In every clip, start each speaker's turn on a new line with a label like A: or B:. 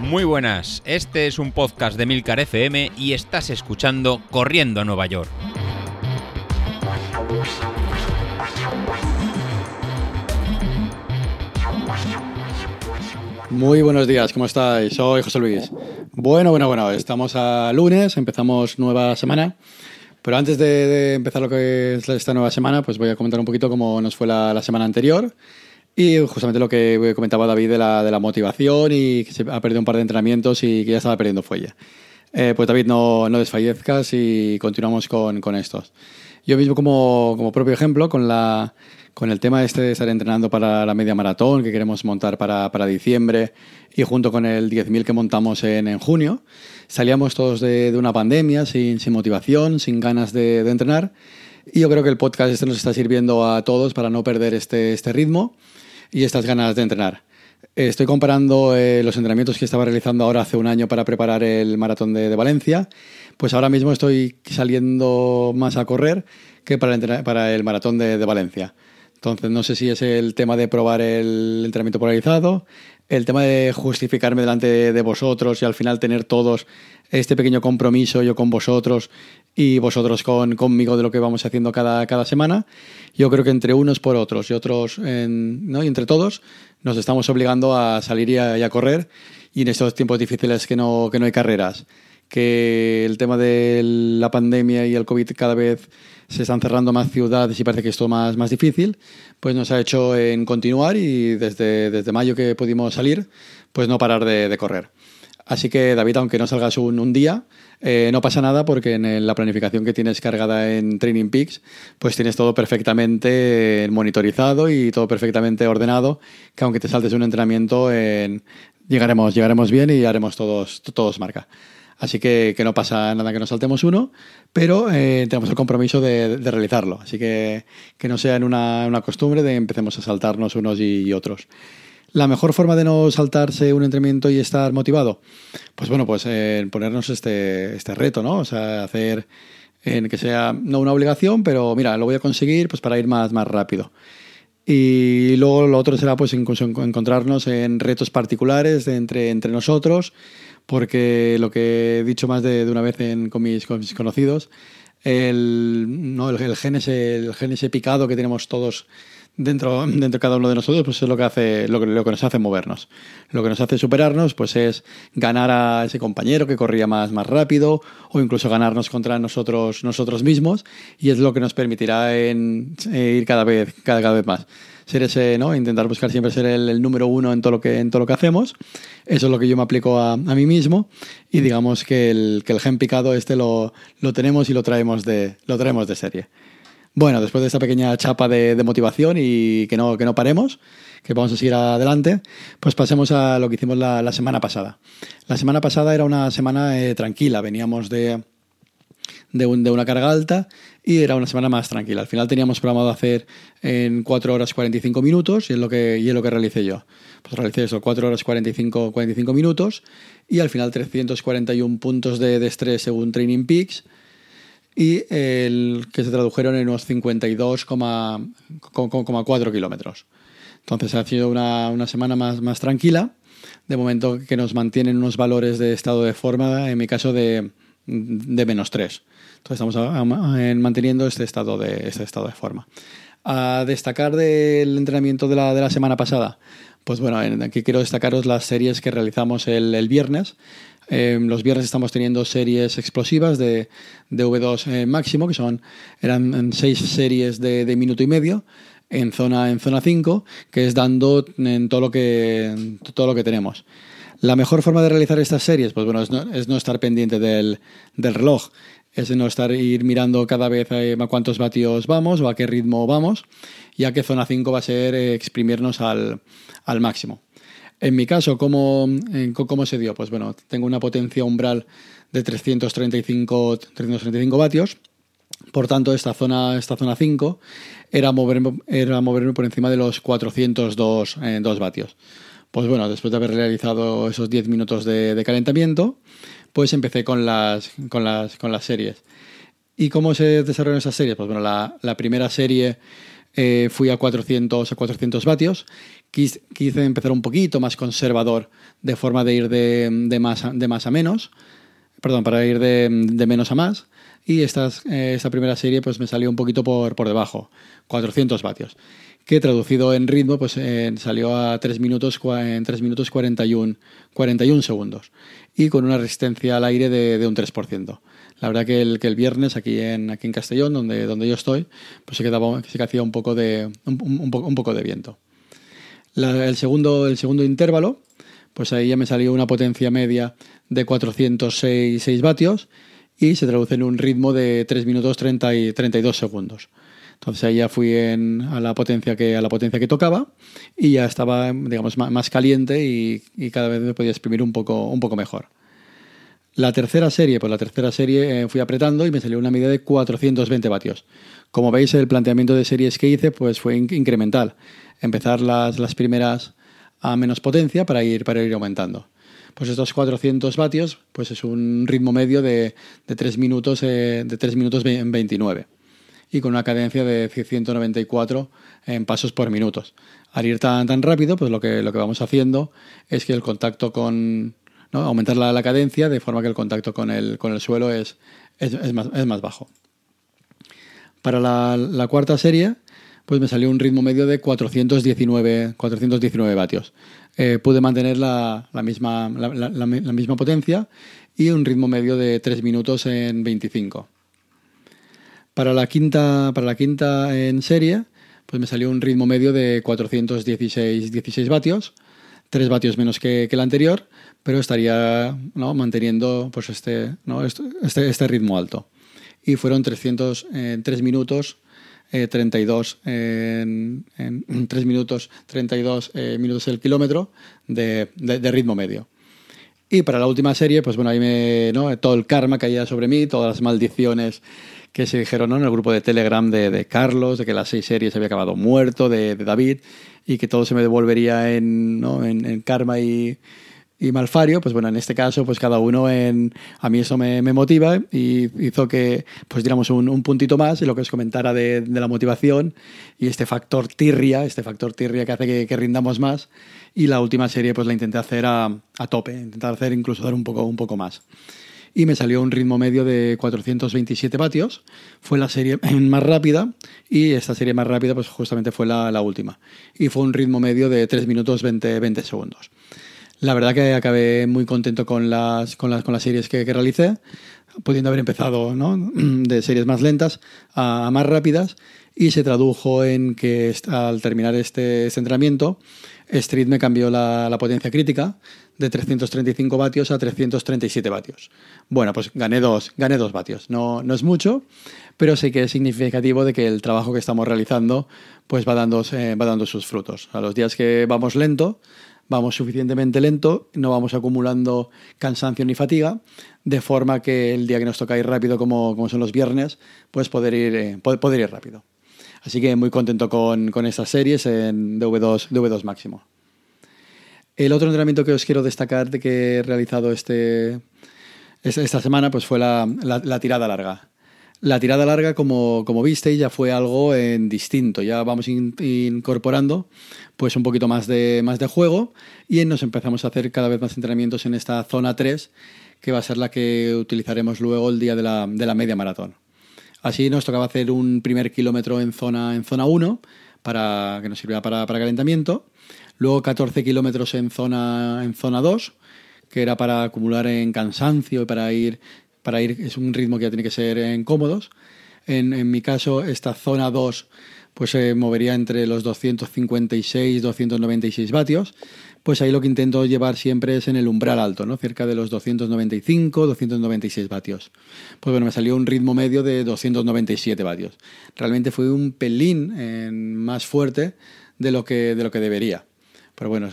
A: Muy buenas, este es un podcast de Milcar FM y estás escuchando Corriendo a Nueva York.
B: Muy buenos días, ¿cómo estáis? Soy José Luis. Bueno, bueno, bueno, estamos a lunes, empezamos nueva semana. Pero antes de, empezar lo que es esta nueva semana, pues voy a comentar un poquito cómo nos fue la semana anterior y justamente lo que comentaba David de la, de la motivación y que se ha perdido un par de entrenamientos y que ya estaba perdiendo fuelle. Eh, pues David, no, no, desfallezcas y continuamos con, con estos. Yo mismo como, como, propio ejemplo, con, la, con el tema este de estar entrenando para la media maratón que queremos montar para, para diciembre y junto con el 10.000 que montamos en, en, junio, salíamos todos de, de una pandemia sin, sin, motivación, sin ganas de, de, entrenar. Y yo creo que el podcast este nos está sirviendo a todos para no perder este, este ritmo y estas ganas de entrenar. Estoy comparando eh, los entrenamientos que estaba realizando ahora hace un año para preparar el maratón de, Valencia. Pues ahora mismo estoy saliendo más a correr que para el, para el maratón de, de, Valencia. Entonces no sé si es el tema de probar el entrenamiento polarizado, el tema de justificarme delante de vosotros y al final tener todos este pequeño compromiso yo con vosotros y vosotros con, conmigo de lo que vamos haciendo cada, cada semana. Yo creo que entre unos por otros y otros, ¿no? y entre todos, nos estamos obligando a salir y a, correr. Y en estos tiempos difíciles que no, que no hay carreras, que el tema de la pandemia y el COVID cada vez se están cerrando más ciudades y parece que es todo más, más difícil, pues nos ha hecho en continuar y desde, desde mayo que pudimos salir, pues no parar de, de correr. Así que David, aunque no salgas un, un día, eh, no pasa nada porque en la planificación que tienes cargada en Training Peaks, pues tienes todo perfectamente monitorizado y todo perfectamente ordenado, que aunque te saltes un entrenamiento, llegaremos, llegaremos bien y haremos todos, todos marca. Así que, que no pasa nada que nos saltemos uno, pero eh, tenemos el compromiso de, realizarlo. Así que que no sea en una, una, costumbre de empecemos a saltarnos unos y otros. La mejor forma de no saltarse un entrenamiento y estar motivado, pues bueno, pues eh, ponernos este, este reto, ¿no? O sea, hacer en que sea no una obligación, pero mira, lo voy a conseguir pues para ir más, más rápido. Y luego lo otro será pues incluso encontrarnos en retos particulares entre, entre nosotros, porque lo que he dicho más de, de una vez en, con, mis, con mis conocidos, el, ¿no? el, el, gen ese, el gen ese picado que tenemos todos dentro, dentro de cada uno de nosotros, pues es lo que hace, lo que, lo que nos hace movernos. Lo que nos hace superarnos, pues es ganar a ese compañero que corría más, más rápido, o incluso ganarnos contra nosotros, nosotros mismos, y es lo que nos permitirá en, eh, ir cada vez, cada, cada vez más. Ser ese, ¿no? Intentar buscar siempre ser el, número uno en todo lo que, en todo lo que hacemos. Eso es lo que yo me aplico a, a mí mismo. Y digamos que el, que el gen picado este lo, lo tenemos y lo traemos de, lo traemos de serie. Bueno, después de esta pequeña chapa de, motivación y que no, que no paremos, que vamos a seguir adelante, pues pasemos a lo que hicimos la, semana pasada. La semana pasada era una semana eh, tranquila, veníamos de, de, una carga alta y era una semana más tranquila. Al final teníamos programado hacer en 4 horas 45 minutos y es lo que, y es lo que realicé yo. Pues realicé eso, 4 horas 45, 45 minutos y al final 341 puntos de, de estrés según Training Peaks y el que se tradujeron en unos 52,4 kilómetros. Entonces ha sido una, una, semana más, más tranquila, de momento que nos mantienen unos valores de estado de forma, en mi caso de, de menos 3. Entonces estamos manteniendo este estado de, este estado de forma. A destacar del entrenamiento de la, de la semana pasada, pues bueno, aquí quiero destacaros las series que realizamos el, el viernes. Eh, los viernes estamos teniendo series explosivas de, de V2 eh, máximo, que son eran seis series de, de, minuto y medio en zona, en zona 5, que es dando en todo lo que, todo lo que tenemos. La mejor forma de realizar estas series, pues bueno, es no, es no estar pendiente del, del, reloj, es no estar ir mirando cada vez eh, a cuántos vatios vamos o a qué ritmo vamos, ya que zona 5 va a ser eh, exprimirnos al, al máximo. En mi caso, ¿cómo, ¿cómo se dio? Pues bueno, tengo una potencia umbral de 335, 335 vatios. Por tanto, esta zona, esta zona 5 era moverme, era moverme por encima de los 402 eh, vatios. Pues bueno, después de haber realizado esos 10 minutos de, calentamiento, pues empecé con las, con las, con las series. ¿Y cómo se desarrollaron esas series? Pues bueno, la, la primera serie eh, fui a 400, a 400 vatios, quise, empezar un poquito más conservador, de forma de ir de, de, más, a, de más a menos, perdón, para ir de, de menos a más. Y esta, eh, esta primera serie pues me salió un poquito por, por debajo, 400 vatios que traducido en ritmo pues eh, salió a 3 minutos, en 3 minutos 41, 41 segundos y con una resistencia al aire de, de un 3%. La verdad que el, que el viernes aquí en, aquí en Castellón, donde, donde yo estoy, pues se, quedaba, se hacía un poco de, un, un, un poco de viento. El, segundo, el segundo intervalo, pues ahí ya me salió una potencia media de 406 vatios y se traduce en un ritmo de 3 minutos 30 y 32 segundos. Entonces ahí ya fui en, a, la potencia que, a la potencia que tocaba y ya estaba, digamos, más, caliente y, y, cada vez me podía exprimir un poco, un poco mejor. La tercera serie, pues la tercera serie eh, fui apretando y me salió una medida de 420 vatios. Como veis, el planteamiento de series que hice pues fue incremental. Empezar las, las primeras a menos potencia para ir, para ir aumentando. Pues estos 400 vatios pues es un ritmo medio de, de 3 minutos, eh, de 3 minutos 29 y con una cadencia de 194 en pasos por minutos. Al ir tan, tan rápido, pues lo que, lo que vamos haciendo es que el contacto con... aumentar la, la, cadencia de forma que el contacto con el, con el suelo es, es, más, es más bajo. Para la, cuarta serie, pues me salió un ritmo medio de 419, 419 vatios. Eh, pude mantener la, misma, la, misma potencia y un ritmo medio de 3 minutos en 25. Para la quinta, para la quinta en serie, pues me salió un ritmo medio de 416 16 vatios, 3 vatios menos que, que el anterior, pero estaría ¿no? manteniendo pues este, ¿no? este, este, ritmo alto. Y fueron 300, eh, 3 minutos eh, 32 en, en, 3 minutos 32 eh, minutos el kilómetro de, de, de, ritmo medio. Y para la última serie, pues bueno, ahí me, ¿no? todo el karma caía sobre mí, todas las maldiciones que se dijeron ¿no? en el grupo de Telegram de, de, Carlos, de que las seis series había acabado muerto, de, de David, y que todo se me devolvería en, ¿no? en, en karma y, y, malfario, pues bueno, en este caso, pues cada uno en... A mí eso me, me motiva y hizo que pues diéramos un, un, puntito más y lo que os comentara de, de, la motivación y este factor tirria, este factor tirria que hace que, que, rindamos más. Y la última serie pues la intenté hacer a, a tope, intentar hacer incluso dar un poco, un poco más y me salió un ritmo medio de 427 vatios. Fue la serie más rápida y esta serie más rápida pues justamente fue la, la última. Y fue un ritmo medio de 3 minutos 20, 20 segundos. La verdad que acabé muy contento con las, con las, con las series que, que realicé, pudiendo haber empezado ¿no? de series más lentas a, más rápidas y se tradujo en que al terminar este, este Street me cambió la, la, potencia crítica de 335 vatios a 337 vatios. Bueno, pues gané dos, gané dos vatios. No, no es mucho, pero sí que es significativo de que el trabajo que estamos realizando pues va dando, eh, va dando sus frutos. A los días que vamos lento, vamos suficientemente lento, no vamos acumulando cansancio ni fatiga, de forma que el día que nos toca ir rápido, como, como son los viernes, pues poder ir, eh, poder ir rápido. Así que muy contento con, con estas series en DV2, DV2 máximo. El otro entrenamiento que os quiero destacar de que he realizado este, esta semana pues fue la, la, la tirada larga. La tirada larga, como, como visteis, ya fue algo en distinto. Ya vamos in, incorporando pues un poquito más de, más de juego y nos empezamos a hacer cada vez más entrenamientos en esta zona 3, que va a ser la que utilizaremos luego el día de la, de la media maratón. Así nos tocaba hacer un primer kilómetro en zona, en zona 1, para, que nos sirviera para, para calentamiento. Luego 14 kilómetros en zona, en zona 2, que era para acumular en cansancio y para ir, para ir, es un ritmo que ya tiene que ser en cómodos. En, mi caso, esta zona 2 pues se movería entre los 256 y 296 vatios pues ahí lo que intento llevar siempre es en el umbral alto, ¿no? cerca de los 295, 296 vatios. Pues bueno, me salió un ritmo medio de 297 vatios. Realmente fue un pelín eh, más fuerte de lo que, de lo que debería. Pero bueno,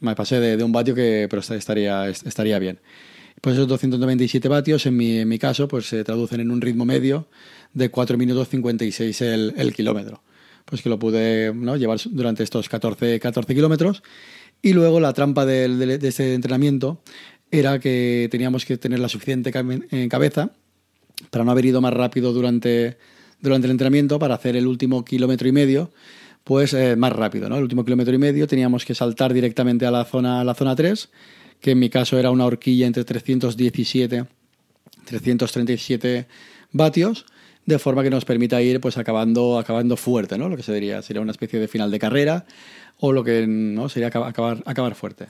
B: me pasé de, de un vatio que pero estaría, estaría bien. Pues esos 297 vatios, en mi, en mi caso, pues se traducen en un ritmo medio de 4 minutos 56 el, el kilómetro. Pues que lo pude llevar durante estos 14, 14 kilómetros y luego la trampa de, de, de ese entrenamiento era que teníamos que tener la suficiente cabeza para no haber ido más rápido durante, durante el entrenamiento, para hacer el último kilómetro y medio, pues eh, más rápido. ¿no? El último kilómetro y medio teníamos que saltar directamente a la zona, a la zona 3, que en mi caso era una horquilla entre 317 337 vatios, de forma que nos permita ir pues acabando, acabando fuerte, ¿no? Lo que se diría sería una especie de final de carrera o lo que no sería acabar, acabar fuerte.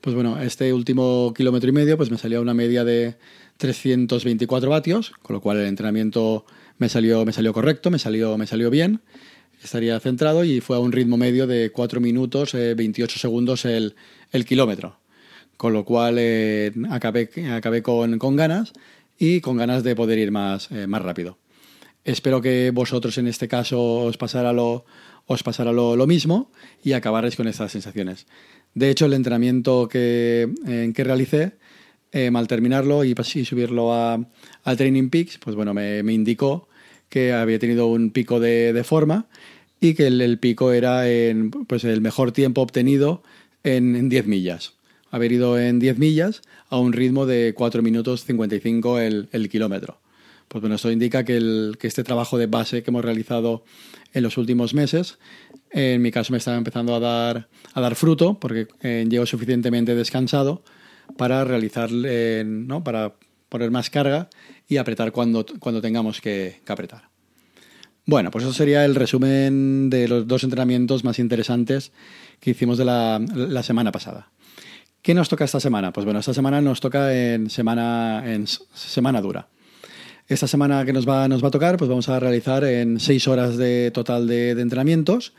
B: Pues bueno, este último kilómetro y medio pues me salió una media de 324 vatios, con lo cual el entrenamiento me salió, me salió correcto, me salió, me salió bien, estaría centrado y fue a un ritmo medio de 4 minutos 28 eh, segundos el, el, kilómetro. Con lo cual eh, acabé, acabé con, ganas y con ganas de poder ir más, eh, más rápido. Espero que vosotros en este caso os pasara lo, os pasara lo, mismo y acabaréis con estas sensaciones. De hecho, el entrenamiento que, en que realicé, eh, al terminarlo y, subirlo a, Training Peaks, pues bueno, me, indicó que había tenido un pico de, forma y que el, pico era en, pues el mejor tiempo obtenido en, 10 millas. Haber ido en 10 millas a un ritmo de 4 minutos 55 el, el kilómetro. Pues bueno, eso indica que, este trabajo de base que hemos realizado en los últimos meses en mi caso me estaba empezando a dar, a dar fruto porque eh, llevo suficientemente descansado para realizar, eh, ¿no? para poner más carga y apretar cuando, cuando tengamos que, apretar. Bueno, pues eso sería el resumen de los dos entrenamientos más interesantes que hicimos de la, semana pasada. ¿Qué nos toca esta semana? Pues bueno, esta semana nos toca en semana, en semana dura. Esta semana que nos va, nos va a tocar, pues vamos a realizar en seis horas de total de, entrenamientos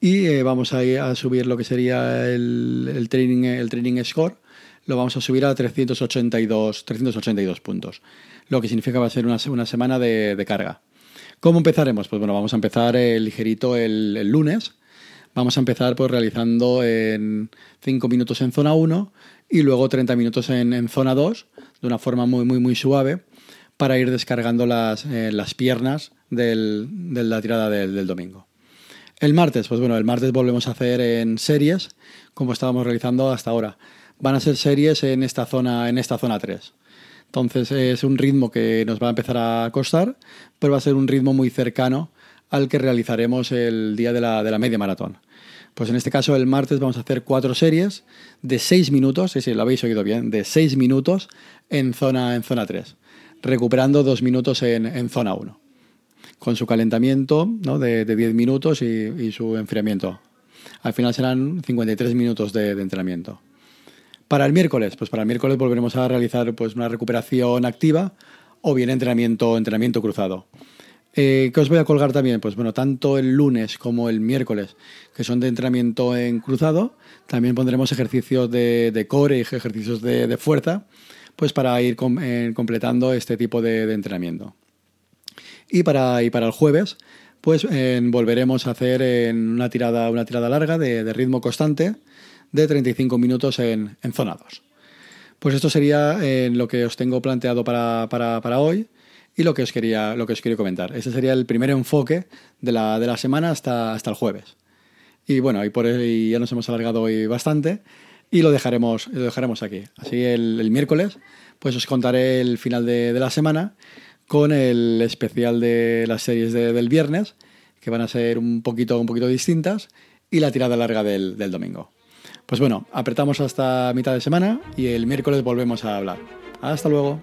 B: y eh, vamos a, ir a subir lo que sería el, el, training, el training score, lo vamos a subir a 382, 382 puntos, lo que significa que va a ser una, una semana de, de, carga. ¿Cómo empezaremos? Pues bueno, vamos a empezar el ligerito el, el lunes. Vamos a empezar pues realizando en 5 minutos en zona 1 y luego 30 minutos en, en, zona 2, de una forma muy, muy, muy suave, para ir descargando las, eh, las piernas del, de la tirada del, domingo. El martes, pues bueno, el martes volvemos a hacer en series, como estábamos realizando hasta ahora. Van a ser series en esta zona, en esta zona 3. Entonces es un ritmo que nos va a empezar a costar, pero va a ser un ritmo muy cercano al que realizaremos el día de la, de la media maratón. Pues en este caso el martes vamos a hacer cuatro series de seis minutos, sí, sí, lo habéis oído bien, de seis minutos en zona, en zona 3, recuperando dos minutos en, en zona 1 con su calentamiento de, de 10 minutos y, su enfriamiento. Al final serán 53 minutos de, entrenamiento. Para el miércoles, pues para el miércoles volveremos a realizar pues, una recuperación activa o bien entrenamiento, entrenamiento cruzado. Eh, ¿Qué os voy a colgar también? Pues bueno, tanto el lunes como el miércoles, que son de entrenamiento en cruzado, también pondremos ejercicios de, core y ejercicios de, fuerza, pues para ir eh, completando este tipo de entrenamiento. Y para, y para el jueves, pues volveremos a hacer una, tirada, una tirada larga de, ritmo constante de 35 minutos en, en zona 2. Pues esto sería eh, lo que os tengo planteado para, para, hoy y lo que os quería, lo que os quería comentar. Ese sería el primer enfoque de la, de la semana hasta, hasta el jueves. Y bueno, y por y ya nos hemos alargado hoy bastante y lo dejaremos, lo dejaremos aquí. Así el, el miércoles, pues os contaré el final de, de la semana con el especial de las series del viernes, que van a ser un poquito, un poquito distintas, y la tirada larga del, del domingo. Pues bueno, apretamos hasta mitad de semana y el miércoles volvemos a hablar. Hasta luego.